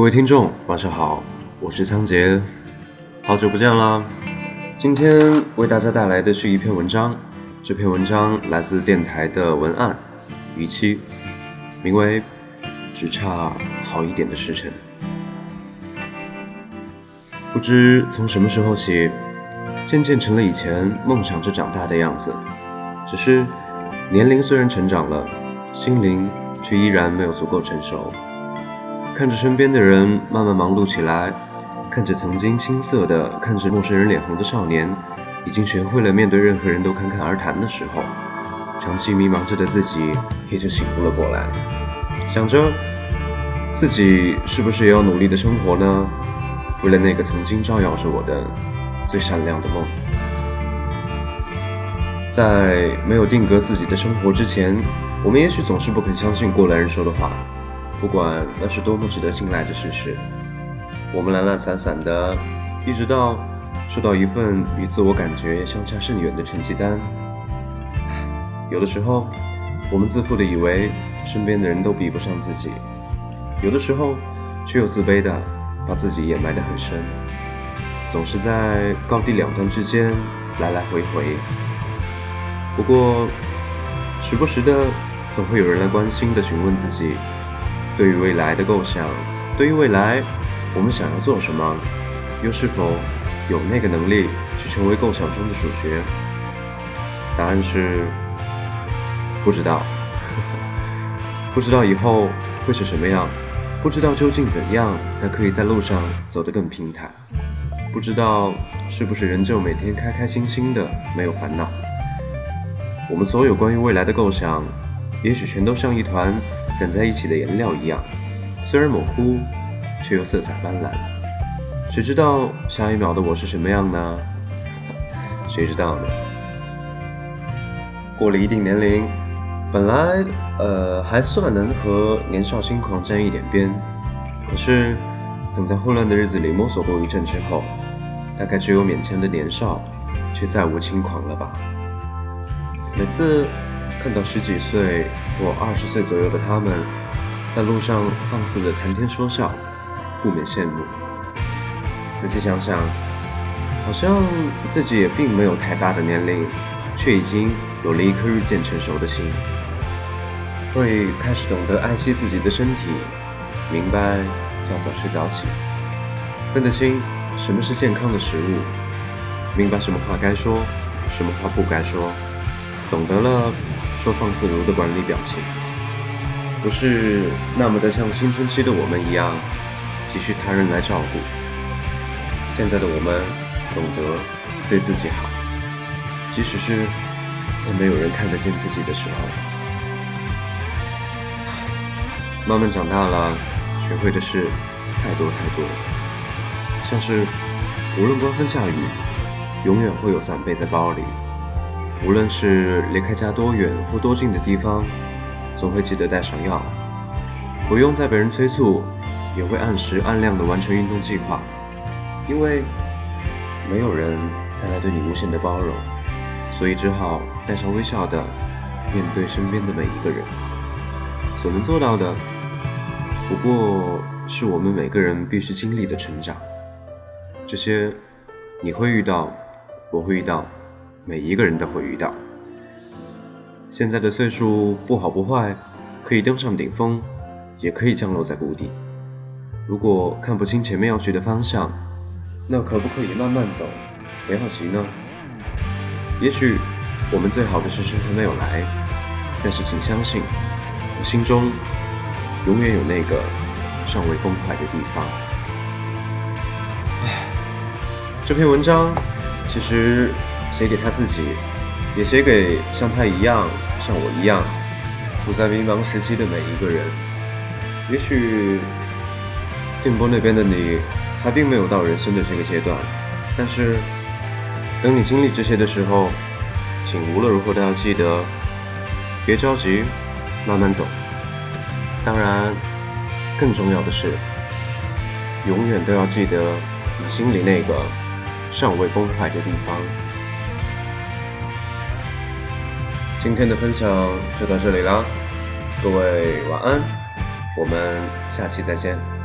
各位听众，晚上好，我是仓颉，好久不见啦！今天为大家带来的是一篇文章，这篇文章来自电台的文案逾期，名为《只差好一点的时辰》。不知从什么时候起，渐渐成了以前梦想着长大的样子，只是年龄虽然成长了，心灵却依然没有足够成熟。看着身边的人慢慢忙碌起来，看着曾经青涩的看着陌生人脸红的少年，已经学会了面对任何人都侃侃而谈的时候，长期迷茫着的自己也就醒悟了过来，想着自己是不是也要努力的生活呢？为了那个曾经照耀着我的最闪亮的梦，在没有定格自己的生活之前，我们也许总是不肯相信过来人说的话，不管那是多么值得信赖的事实。我们懒懒散散的，一直到收到一份与自我感觉相差甚远的成绩单。有的时候，我们自负的以为身边的人都比不上自己；有的时候，却又自卑的。把自己掩埋得很深，总是在高低两端之间来来回回。不过，时不时的，总会有人来关心的询问自己，对于未来的构想，对于未来我们想要做什么，又是否有那个能力去成为构想中的主角？答案是不知道，不知道以后会是什么样。不知道究竟怎样才可以在路上走得更平坦，不知道是不是仍旧每天开开心心的没有烦恼。我们所有关于未来的构想，也许全都像一团染在一起的颜料一样，虽然模糊，却又色彩斑斓。谁知道下一秒的我是什么样呢？谁知道呢？过了一定年龄。本来，呃，还算能和年少轻狂沾一点边，可是等在混乱的日子里摸索过一阵之后，大概只有勉强的年少，却再无轻狂了吧。每次看到十几岁或二十岁左右的他们，在路上放肆的谈天说笑，不免羡慕。仔细想想，好像自己也并没有太大的年龄，却已经有了一颗日渐成熟的心。会开始懂得爱惜自己的身体，明白要早睡早起，分得清什么是健康的食物，明白什么话该说，什么话不该说，懂得了收放自如的管理表情，不是那么的像青春期的我们一样急需他人来照顾。现在的我们懂得对自己好，即使是在没有人看得见自己的时候。慢慢长大了，学会的事太多太多，像是无论刮风下雨，永远会有伞背在包里；无论是离开家多远或多近的地方，总会记得带上药。不用再被人催促，也会按时按量的完成运动计划，因为没有人再来对你无限的包容，所以只好带上微笑的面对身边的每一个人。所能做到的。不过是我们每个人必须经历的成长，这些你会遇到，我会遇到，每一个人都会遇到。现在的岁数不好不坏，可以登上顶峰，也可以降落在谷底。如果看不清前面要去的方向，那可不可以慢慢走，不要急呢？也许我们最好的时辰还没有来，但是请相信，我心中。永远有那个尚未崩坏的地方。唉，这篇文章其实写给他自己，也写给像他一样、像我一样处在迷茫时期的每一个人。也许电波那边的你还并没有到人生的这个阶段，但是等你经历这些的时候，请无论如何都要记得，别着急，慢慢走。当然，更重要的是，永远都要记得你心里那个尚未崩坏的地方。今天的分享就到这里啦，各位晚安，我们下期再见。